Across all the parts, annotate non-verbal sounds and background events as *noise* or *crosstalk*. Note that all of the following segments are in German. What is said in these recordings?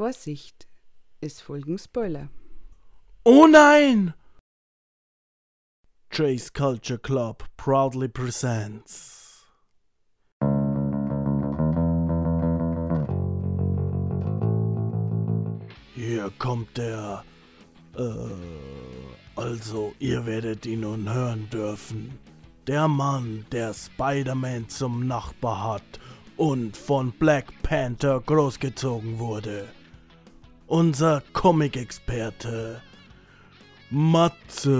Vorsicht, es folgen Spoiler. Oh nein! Chase Culture Club proudly presents. Hier kommt der. Äh, also, ihr werdet ihn nun hören dürfen. Der Mann, der Spider-Man zum Nachbar hat und von Black Panther großgezogen wurde. Unser Comic-Experte Matze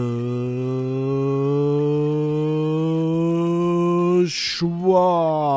Schwarz.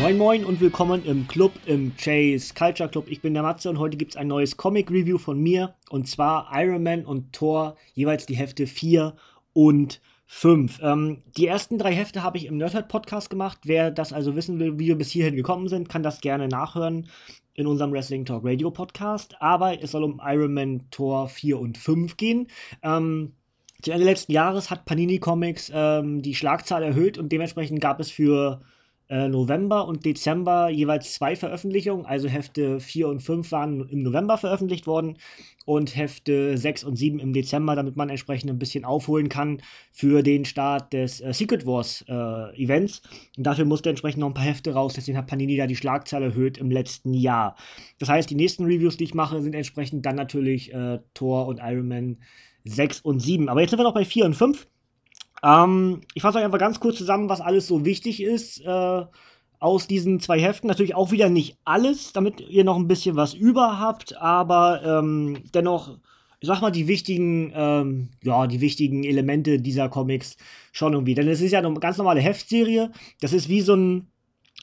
Moin Moin und willkommen im Club, im Chase Culture Club. Ich bin der Matze und heute gibt es ein neues Comic-Review von mir und zwar Iron Man und Thor, jeweils die Hefte 4 und 5. Ähm, die ersten drei Hefte habe ich im Nerdhead Podcast gemacht. Wer das also wissen will, wie wir bis hierhin gekommen sind, kann das gerne nachhören in unserem Wrestling Talk Radio Podcast. Aber es soll um Iron Man Thor 4 und 5 gehen. Ähm, zu Ende letzten Jahres hat Panini Comics ähm, die Schlagzahl erhöht und dementsprechend gab es für äh, November und Dezember jeweils zwei Veröffentlichungen. Also Hefte 4 und 5 waren im November veröffentlicht worden und Hefte 6 und 7 im Dezember, damit man entsprechend ein bisschen aufholen kann für den Start des äh, Secret Wars äh, Events. Und dafür musste entsprechend noch ein paar Hefte raus, deswegen hat Panini da die Schlagzahl erhöht im letzten Jahr. Das heißt, die nächsten Reviews, die ich mache, sind entsprechend dann natürlich äh, Thor und Iron Man 6 und 7. Aber jetzt sind wir noch bei 4 und 5. Ähm, ich fasse euch einfach ganz kurz zusammen, was alles so wichtig ist äh, aus diesen zwei Heften. Natürlich auch wieder nicht alles, damit ihr noch ein bisschen was über habt, aber ähm, dennoch, ich sag mal, die wichtigen, ähm, ja, die wichtigen Elemente dieser Comics schon irgendwie. Denn es ist ja eine ganz normale Heftserie. Das ist wie so ein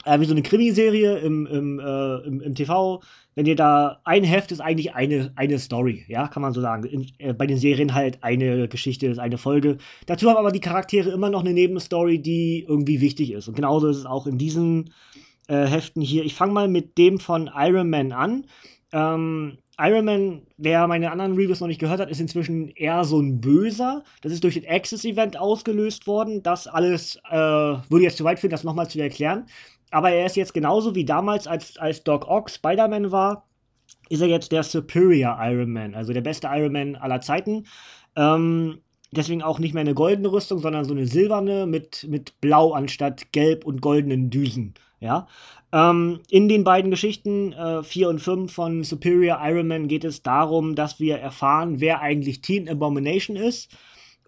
äh, wie so eine Krimiserie im, im, äh, im, im, TV. Wenn ihr da ein Heft ist eigentlich eine, eine Story, ja, kann man so sagen. In, äh, bei den Serien halt eine Geschichte ist eine Folge. Dazu haben aber die Charaktere immer noch eine Nebenstory, die irgendwie wichtig ist. Und genauso ist es auch in diesen äh, Heften hier. Ich fange mal mit dem von Iron Man an. Ähm, Iron Man, wer meine anderen Reviews noch nicht gehört hat, ist inzwischen eher so ein Böser. Das ist durch den Access-Event ausgelöst worden. Das alles äh, würde jetzt zu weit führen, das nochmal zu erklären. Aber er ist jetzt genauso wie damals, als, als Doc Ock Spider-Man war, ist er jetzt der Superior Iron Man, also der beste Iron Man aller Zeiten. Ähm, deswegen auch nicht mehr eine goldene Rüstung, sondern so eine silberne mit, mit Blau anstatt gelb und goldenen Düsen. Ja. Ähm, in den beiden Geschichten 4 äh, und 5 von Superior Iron Man geht es darum, dass wir erfahren, wer eigentlich Teen Abomination ist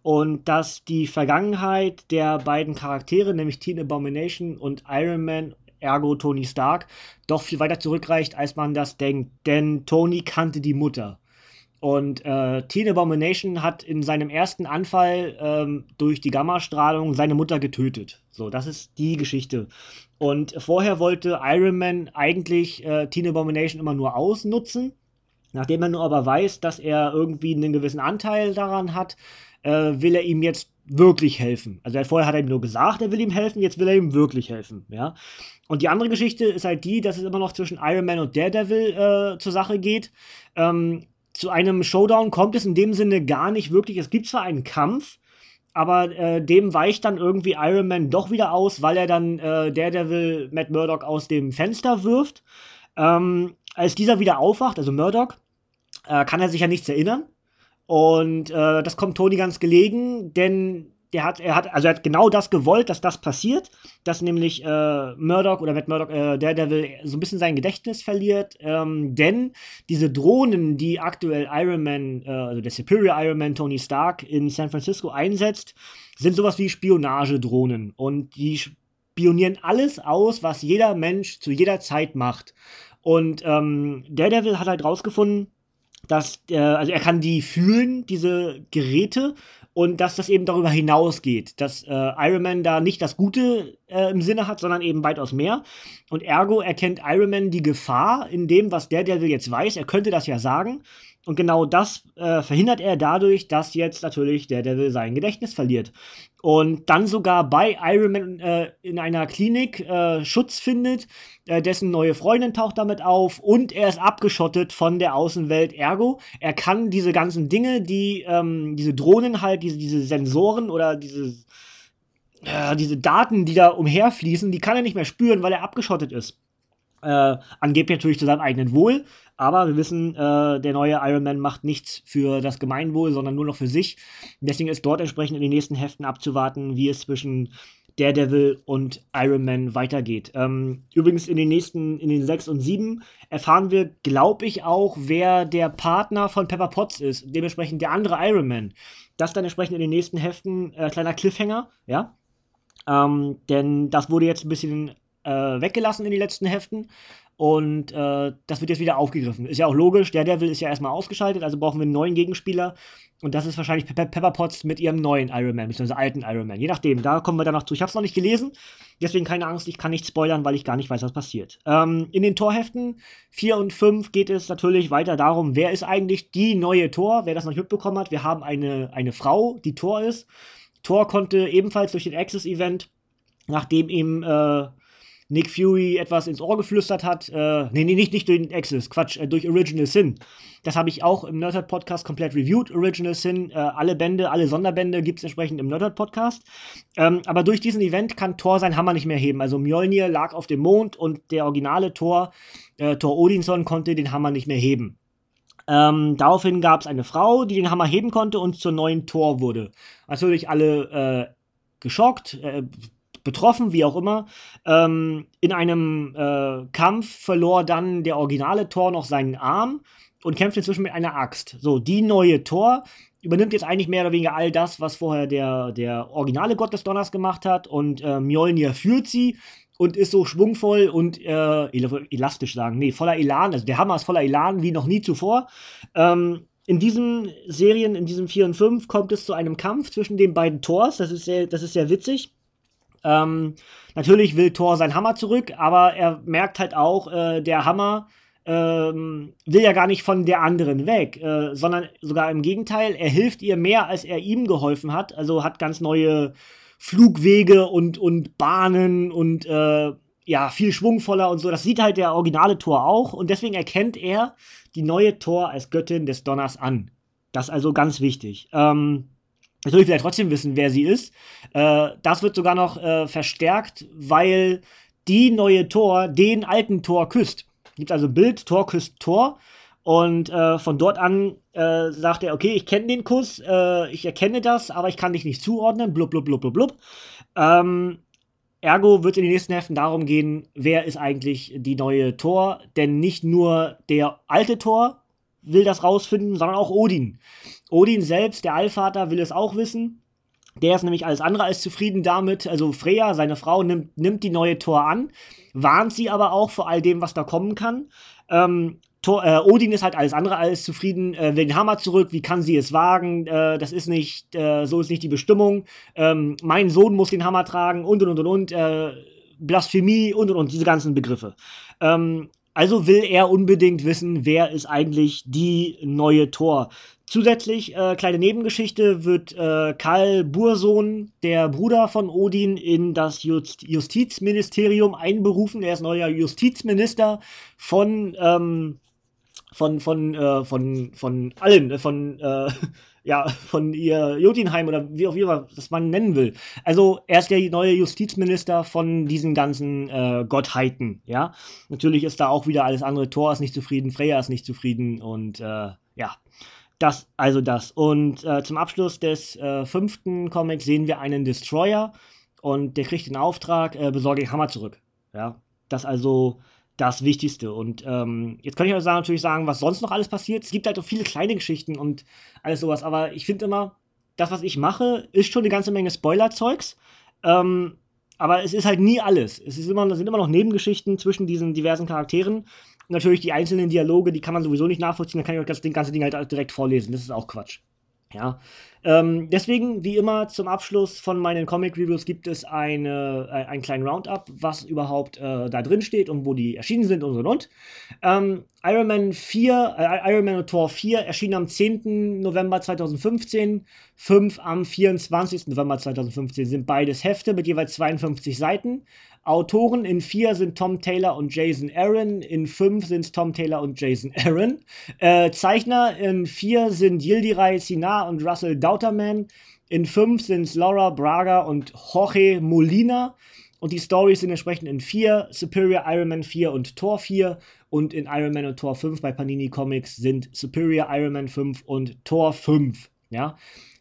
und dass die Vergangenheit der beiden Charaktere, nämlich Teen Abomination und Iron Man, ergo Tony Stark, doch viel weiter zurückreicht, als man das denkt. Denn Tony kannte die Mutter. Und äh, Teen Abomination hat in seinem ersten Anfall ähm, durch die Gammastrahlung seine Mutter getötet. So, das ist die Geschichte. Und vorher wollte Iron Man eigentlich äh, Teen Abomination immer nur ausnutzen. Nachdem er nur aber weiß, dass er irgendwie einen gewissen Anteil daran hat, äh, will er ihm jetzt wirklich helfen. Also vorher hat er ihm nur gesagt, er will ihm helfen, jetzt will er ihm wirklich helfen, ja. Und die andere Geschichte ist halt die, dass es immer noch zwischen Iron Man und Daredevil äh, zur Sache geht. Ähm, zu einem Showdown kommt es in dem Sinne gar nicht wirklich. Es gibt zwar einen Kampf, aber äh, dem weicht dann irgendwie Iron Man doch wieder aus, weil er dann äh, Daredevil Matt Murdock aus dem Fenster wirft. Ähm, als dieser wieder aufwacht, also Murdock, äh, kann er sich ja nichts erinnern. Und äh, das kommt Tony ganz gelegen, denn der hat, er hat, also er hat genau das gewollt, dass das passiert, dass nämlich äh, Murdoch oder Matt Murdoch, äh, Daredevil, so ein bisschen sein Gedächtnis verliert, ähm, denn diese Drohnen, die aktuell Iron Man, äh, also der Superior Iron Man Tony Stark in San Francisco einsetzt, sind sowas wie Spionagedrohnen und die spionieren alles aus, was jeder Mensch zu jeder Zeit macht. Und ähm, Daredevil hat halt rausgefunden, dass, äh, also er kann die fühlen, diese Geräte, und dass das eben darüber hinausgeht, dass äh, Iron Man da nicht das Gute äh, im Sinne hat, sondern eben weitaus mehr. Und ergo erkennt Iron Man die Gefahr in dem, was der Devil jetzt weiß. Er könnte das ja sagen. Und genau das äh, verhindert er dadurch, dass jetzt natürlich der Devil sein Gedächtnis verliert. Und dann sogar bei Iron Man äh, in einer Klinik äh, Schutz findet, äh, dessen neue Freundin taucht damit auf und er ist abgeschottet von der Außenwelt. Ergo, er kann diese ganzen Dinge, die ähm, diese Drohnen halt, diese, diese Sensoren oder diese, äh, diese Daten, die da umherfließen, die kann er nicht mehr spüren, weil er abgeschottet ist. Äh, angeblich natürlich zu seinem eigenen Wohl, aber wir wissen, äh, der neue Iron Man macht nichts für das Gemeinwohl, sondern nur noch für sich. Deswegen ist dort entsprechend in den nächsten Heften abzuwarten, wie es zwischen Daredevil und Iron Man weitergeht. Ähm, übrigens in den nächsten, in den 6 und 7 erfahren wir, glaube ich, auch, wer der Partner von Pepper Potts ist, dementsprechend der andere Iron Man. Das dann entsprechend in den nächsten Heften äh, kleiner Cliffhanger, ja. Ähm, denn das wurde jetzt ein bisschen äh, weggelassen in den letzten Heften. Und äh, das wird jetzt wieder aufgegriffen. Ist ja auch logisch, der Devil ist ja erstmal ausgeschaltet, also brauchen wir einen neuen Gegenspieler. Und das ist wahrscheinlich Pe Pepper Potts mit ihrem neuen Iron Man, beziehungsweise alten Iron Man. Je nachdem, da kommen wir dann noch zu. Ich habe es noch nicht gelesen, deswegen keine Angst, ich kann nicht spoilern, weil ich gar nicht weiß, was passiert. Ähm, in den Torheften 4 und 5 geht es natürlich weiter darum, wer ist eigentlich die neue Tor, wer das noch nicht mitbekommen hat. Wir haben eine, eine Frau, die Tor ist. Tor konnte ebenfalls durch den Access-Event, nachdem ihm äh, Nick Fury etwas ins Ohr geflüstert hat. Äh, nee, nee, nicht, nicht durch den Access, Quatsch, äh, durch Original Sin. Das habe ich auch im Nerdhurt Podcast komplett reviewed. Original Sin, äh, alle Bände, alle Sonderbände gibt es entsprechend im Nerdhurt Podcast. Ähm, aber durch diesen Event kann Thor seinen Hammer nicht mehr heben. Also Mjolnir lag auf dem Mond und der originale Thor, äh, Thor Odinson, konnte den Hammer nicht mehr heben. Ähm, daraufhin gab es eine Frau, die den Hammer heben konnte und zur neuen Thor wurde. Natürlich alle äh, geschockt, äh, betroffen, wie auch immer. Ähm, in einem äh, Kampf verlor dann der originale Thor noch seinen Arm und kämpft inzwischen mit einer Axt. So, die neue Thor übernimmt jetzt eigentlich mehr oder weniger all das, was vorher der, der originale Gott des Donners gemacht hat und äh, Mjolnir führt sie und ist so schwungvoll und äh, elastisch sagen, nee, voller Elan, also der Hammer ist voller Elan wie noch nie zuvor. Ähm, in diesen Serien, in diesem 4 und 5, kommt es zu einem Kampf zwischen den beiden Tors. Das ist sehr, das ist sehr witzig. Ähm, natürlich will Thor sein Hammer zurück, aber er merkt halt auch, äh, der Hammer ähm, will ja gar nicht von der anderen weg, äh, sondern sogar im Gegenteil, er hilft ihr mehr, als er ihm geholfen hat. Also hat ganz neue Flugwege und, und Bahnen und äh, ja, viel schwungvoller und so. Das sieht halt der originale Thor auch und deswegen erkennt er die neue Thor als Göttin des Donners an. Das ist also ganz wichtig. Ähm, Natürlich will er trotzdem wissen, wer sie ist. Äh, das wird sogar noch äh, verstärkt, weil die neue Tor den alten Tor küsst. Gibt also Bild, Tor küsst Tor. Und äh, von dort an äh, sagt er, okay, ich kenne den Kuss, äh, ich erkenne das, aber ich kann dich nicht zuordnen, blub, blub, blub, blub, blub. Ähm, ergo wird in den nächsten Heften darum gehen, wer ist eigentlich die neue Tor, denn nicht nur der alte Tor will das rausfinden, sondern auch Odin. Odin selbst, der Allvater, will es auch wissen. Der ist nämlich alles andere als zufrieden damit. Also Freya, seine Frau, nimmt, nimmt die neue Tor an, warnt sie aber auch vor all dem, was da kommen kann. Ähm, Thor, äh, Odin ist halt alles andere als zufrieden, äh, will den Hammer zurück, wie kann sie es wagen, äh, das ist nicht, äh, so ist nicht die Bestimmung, ähm, mein Sohn muss den Hammer tragen und und und und, äh, Blasphemie und und und, diese ganzen Begriffe. Ähm, also will er unbedingt wissen, wer ist eigentlich die neue Tor. Zusätzlich, äh, kleine Nebengeschichte, wird äh, Karl Burson, der Bruder von Odin, in das Just Justizministerium einberufen. Er ist neuer Justizminister von, ähm, von, von, äh, von, von allen, äh, von, äh, ja, von ihr Jotunheim oder wie auch immer das man nennen will. Also er ist der neue Justizminister von diesen ganzen äh, Gottheiten, ja. Natürlich ist da auch wieder alles andere. Thor ist nicht zufrieden, Freya ist nicht zufrieden und äh, ja. Das, also das. Und äh, zum Abschluss des äh, fünften Comics sehen wir einen Destroyer und der kriegt den Auftrag, äh, besorge den Hammer zurück. Ja. Das also das Wichtigste. Und ähm, jetzt kann ich euch natürlich sagen, was sonst noch alles passiert. Es gibt halt auch viele kleine Geschichten und alles sowas, aber ich finde immer, das, was ich mache, ist schon eine ganze Menge Spoiler-Zeugs. Ähm, aber es ist halt nie alles. Es ist immer, sind immer noch Nebengeschichten zwischen diesen diversen Charakteren. Und natürlich die einzelnen Dialoge, die kann man sowieso nicht nachvollziehen. Dann kann ich euch das, den ganzen Ding halt direkt vorlesen. Das ist auch Quatsch. Ja. Ähm, deswegen, wie immer, zum Abschluss von meinen Comic-Reviews gibt es eine, äh, einen kleinen Roundup, was überhaupt äh, da drin steht und wo die erschienen sind und und und. Ähm, Iron Man 4, äh, Iron Man und Thor 4 erschienen am 10. November 2015, 5 am 24. November 2015 sind beides Hefte mit jeweils 52 Seiten. Autoren in 4 sind Tom Taylor und Jason Aaron, in 5 sind Tom Taylor und Jason Aaron. Äh, Zeichner in 4 sind Yildiray Sinar und Russell Dauterman, in 5 sind es Laura Braga und Jorge Molina. Und die Stories sind entsprechend in 4, Superior Iron Man 4 und Thor 4. Und in Iron Man und Thor 5 bei Panini Comics sind Superior Iron Man 5 und Thor 5. Ja?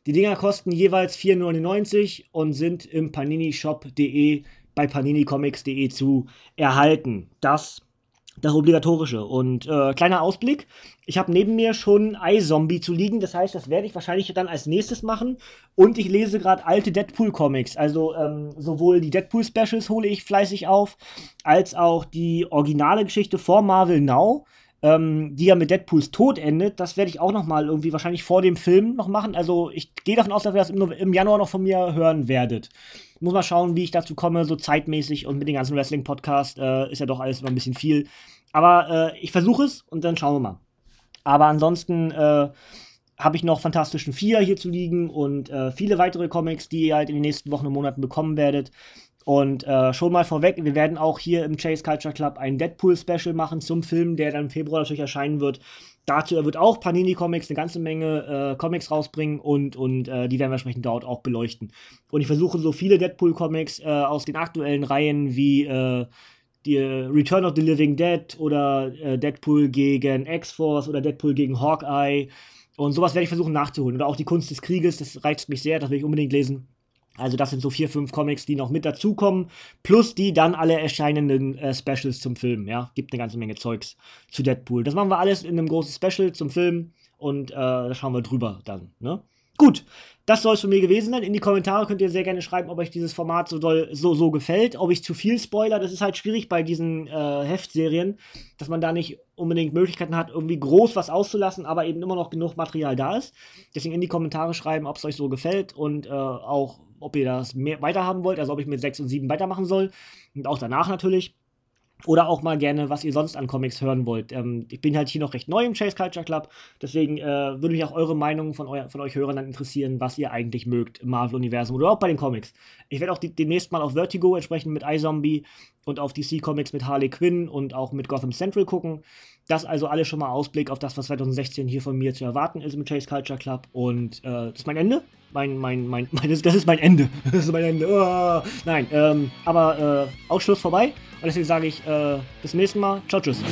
Die Dinger kosten jeweils 4,99 und sind im paninishop.de bei paninicomics.de zu erhalten. Das das Obligatorische. Und äh, kleiner Ausblick. Ich habe neben mir schon iZombie zu liegen. Das heißt, das werde ich wahrscheinlich dann als nächstes machen. Und ich lese gerade alte Deadpool-Comics. Also ähm, sowohl die Deadpool-Specials hole ich fleißig auf, als auch die originale Geschichte vor Marvel Now ähm, die ja mit Deadpools Tod endet. Das werde ich auch noch mal irgendwie wahrscheinlich vor dem Film noch machen. Also ich gehe davon aus, dass ihr das im, im Januar noch von mir hören werdet. Muss mal schauen, wie ich dazu komme, so zeitmäßig und mit dem ganzen Wrestling-Podcast äh, ist ja doch alles immer ein bisschen viel. Aber äh, ich versuche es und dann schauen wir mal. Aber ansonsten äh, habe ich noch Fantastischen Vier hier zu liegen und äh, viele weitere Comics, die ihr halt in den nächsten Wochen und Monaten bekommen werdet. Und äh, schon mal vorweg, wir werden auch hier im Chase Culture Club ein Deadpool-Special machen zum Film, der dann im Februar natürlich erscheinen wird. Dazu wird auch Panini Comics eine ganze Menge äh, Comics rausbringen und, und äh, die werden wir entsprechend dort auch beleuchten. Und ich versuche so viele Deadpool-Comics äh, aus den aktuellen Reihen wie äh, die äh, Return of the Living Dead oder Deadpool gegen X-Force oder Deadpool gegen Hawkeye und sowas werde ich versuchen nachzuholen. Oder auch die Kunst des Krieges, das reizt mich sehr, das will ich unbedingt lesen. Also das sind so vier, fünf Comics, die noch mit dazukommen, plus die dann alle erscheinenden äh, Specials zum Film. Ja, gibt eine ganze Menge Zeugs zu Deadpool. Das machen wir alles in einem großen Special zum Film und äh, da schauen wir drüber dann. Ne? Gut, das soll es von mir gewesen sein. In die Kommentare könnt ihr sehr gerne schreiben, ob euch dieses Format so, doll, so, so gefällt, ob ich zu viel spoiler. Das ist halt schwierig bei diesen äh, Heftserien, dass man da nicht unbedingt Möglichkeiten hat, irgendwie groß was auszulassen, aber eben immer noch genug Material da ist. Deswegen in die Kommentare schreiben, ob es euch so gefällt und äh, auch ob ihr das mehr weiterhaben wollt, also ob ich mit 6 und 7 weitermachen soll. Und auch danach natürlich. Oder auch mal gerne, was ihr sonst an Comics hören wollt. Ähm, ich bin halt hier noch recht neu im Chase Culture Club, deswegen äh, würde mich auch eure Meinung von, eu von euch Hörern dann interessieren, was ihr eigentlich mögt im Marvel-Universum oder auch bei den Comics. Ich werde auch die, demnächst mal auf Vertigo entsprechend mit iZombie und auf DC Comics mit Harley Quinn und auch mit Gotham Central gucken. Das also alles schon mal Ausblick auf das, was 2016 hier von mir zu erwarten ist im Chase Culture Club. Und äh, das ist mein Ende. Mein, mein, mein, mein *laughs* das, das, ist mein Ende. *laughs* Das ist mein Ende. Oh, nein, ähm, aber äh, Ausschluss vorbei. Und deswegen sage ich äh, bis zum nächsten Mal. Ciao, tschüss.